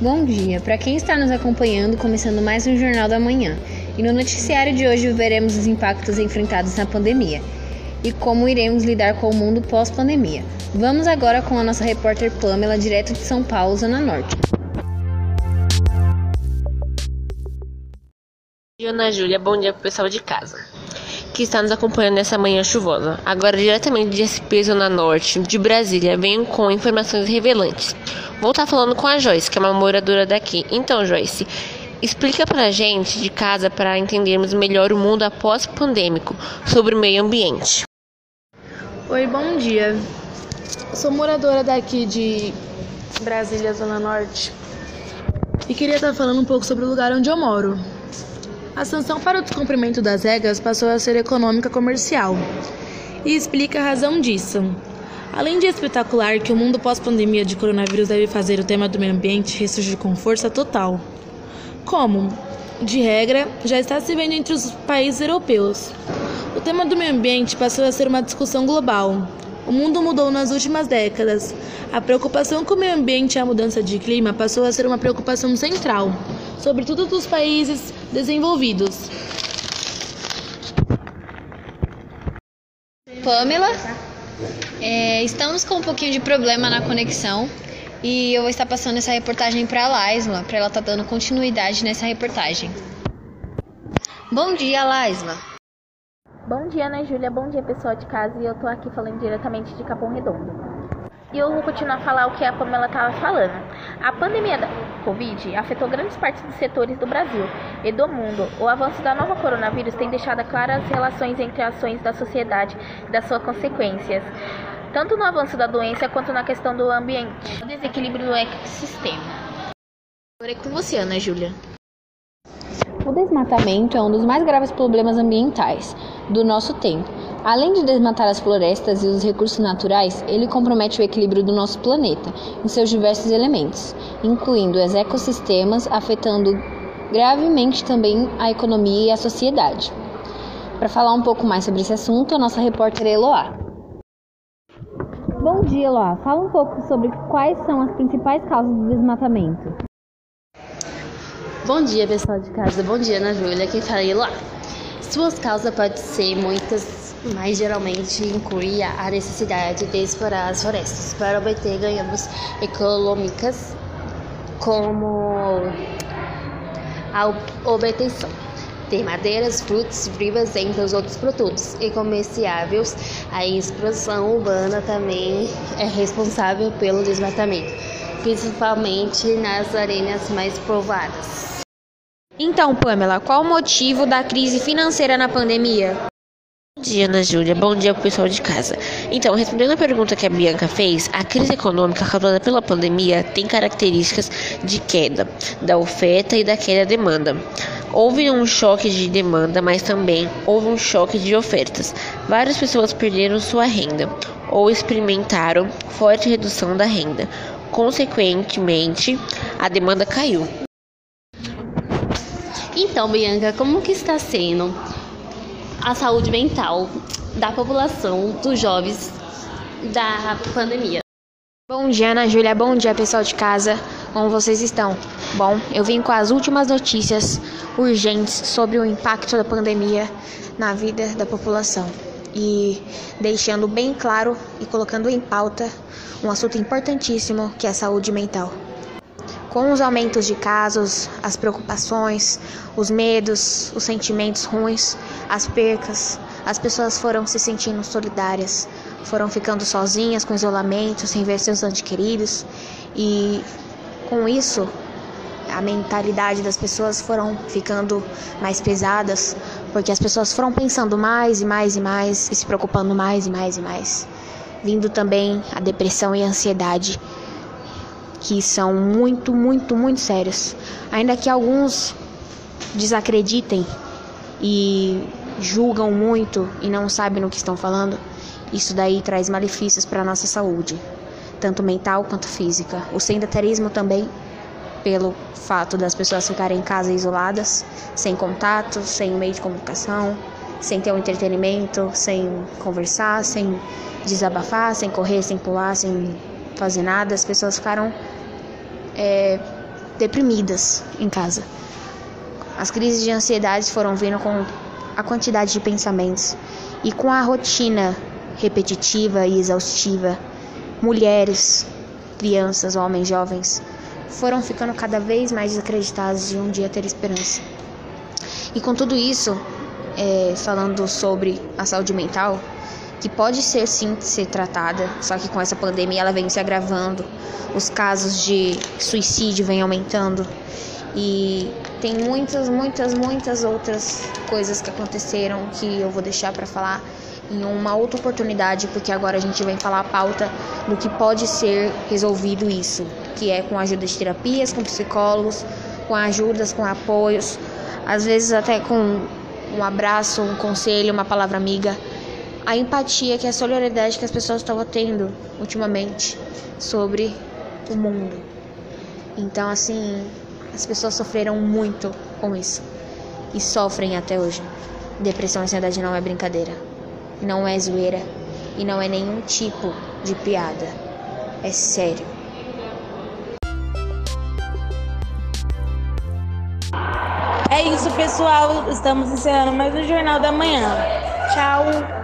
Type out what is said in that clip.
Bom dia para quem está nos acompanhando, começando mais um Jornal da Manhã. E no noticiário de hoje veremos os impactos enfrentados na pandemia e como iremos lidar com o mundo pós-pandemia. Vamos agora com a nossa repórter Pamela, direto de São Paulo, Zona Norte. Ana Júlia. Bom dia pro pessoal de casa que está nos acompanhando nessa manhã chuvosa. Agora, diretamente de SP Zona Norte, de Brasília, venho com informações revelantes. Vou estar falando com a Joyce, que é uma moradora daqui. Então, Joyce, explica pra gente de casa para entendermos melhor o mundo após pandêmico sobre o meio ambiente. Oi, bom dia. Sou moradora daqui de Brasília, Zona Norte. E queria estar falando um pouco sobre o lugar onde eu moro. A sanção para o descumprimento das regras passou a ser econômica comercial. E explica a razão disso. Além de espetacular que o mundo pós-pandemia de coronavírus deve fazer o tema do meio ambiente ressurgir com força total. Como? De regra, já está se vendo entre os países europeus. O tema do meio ambiente passou a ser uma discussão global. O mundo mudou nas últimas décadas. A preocupação com o meio ambiente e a mudança de clima passou a ser uma preocupação central, sobretudo dos países desenvolvidos. Pamela, é, estamos com um pouquinho de problema na conexão e eu vou estar passando essa reportagem para a Laisma, para ela estar tá dando continuidade nessa reportagem. Bom dia, Laisma. Bom dia, Ana Júlia. Bom dia, pessoal de casa. E eu tô aqui falando diretamente de Capão Redondo. E eu vou continuar a falar o que a Pamela estava falando. A pandemia da Covid afetou grandes partes dos setores do Brasil e do mundo. O avanço da nova coronavírus tem deixado claras as relações entre ações da sociedade e das suas consequências, tanto no avanço da doença quanto na questão do ambiente, o desequilíbrio do ecossistema. Agora é com você, Ana Júlia. O desmatamento é um dos mais graves problemas ambientais do nosso tempo Além de desmatar as florestas e os recursos naturais, ele compromete o equilíbrio do nosso planeta em seus diversos elementos, incluindo os ecossistemas, afetando gravemente também a economia e a sociedade. Para falar um pouco mais sobre esse assunto, a nossa repórter é Eloá. Bom dia, Eloá. Fala um pouco sobre quais são as principais causas do desmatamento. Bom dia, pessoal de casa. Bom dia, Ana Júlia. Quem fala é Eloá. Suas causas podem ser muitas mas geralmente inclui a necessidade de explorar as florestas para obter ganhos econômicos, como a obtenção de madeiras, frutos, vivas, entre os outros produtos e comerciáveis. A explosão urbana também é responsável pelo desmatamento, principalmente nas arenas mais povoadas. Então, Pamela, qual o motivo da crise financeira na pandemia? Bom dia, Ana Júlia. Bom dia pro pessoal de casa. Então, respondendo a pergunta que a Bianca fez, a crise econômica causada pela pandemia tem características de queda da oferta e da queda da demanda. Houve um choque de demanda, mas também houve um choque de ofertas. Várias pessoas perderam sua renda ou experimentaram forte redução da renda. Consequentemente, a demanda caiu. Então, Bianca, como que está sendo a saúde mental da população, dos jovens da pandemia. Bom dia, Ana Júlia. Bom dia, pessoal de casa. Como vocês estão? Bom, eu vim com as últimas notícias urgentes sobre o impacto da pandemia na vida da população e deixando bem claro e colocando em pauta um assunto importantíssimo que é a saúde mental. Com os aumentos de casos, as preocupações, os medos, os sentimentos ruins, as percas, as pessoas foram se sentindo solidárias, foram ficando sozinhas com isolamento, sem ver seus antequeridos e com isso a mentalidade das pessoas foram ficando mais pesadas, porque as pessoas foram pensando mais e mais e mais e se preocupando mais e mais e mais, vindo também a depressão e a ansiedade que são muito, muito, muito sérios. Ainda que alguns desacreditem e julgam muito e não sabem no que estão falando, isso daí traz malefícios para a nossa saúde, tanto mental quanto física. O sedentarismo também, pelo fato das pessoas ficarem em casa isoladas, sem contato, sem meio de comunicação, sem ter um entretenimento, sem conversar, sem desabafar, sem correr, sem pular, sem fazer nada, as pessoas ficaram é, deprimidas em casa. As crises de ansiedade foram vindo com a quantidade de pensamentos e com a rotina repetitiva e exaustiva. Mulheres, crianças, homens, jovens foram ficando cada vez mais desacreditados de um dia ter esperança. E com tudo isso, é, falando sobre a saúde mental, que pode ser sim ser tratada, só que com essa pandemia ela vem se agravando, os casos de suicídio vêm aumentando e tem muitas, muitas, muitas outras coisas que aconteceram que eu vou deixar para falar em uma outra oportunidade, porque agora a gente vem falar a pauta do que pode ser resolvido isso, que é com a ajuda de terapias, com psicólogos, com ajudas, com apoios, às vezes até com um abraço, um conselho, uma palavra amiga. A empatia, que é a solidariedade que as pessoas estão tendo ultimamente sobre o mundo. Então, assim, as pessoas sofreram muito com isso e sofrem até hoje. Depressão e ansiedade não é brincadeira, não é zoeira e não é nenhum tipo de piada. É sério. É isso, pessoal. Estamos encerrando mais um Jornal da Manhã. Tchau.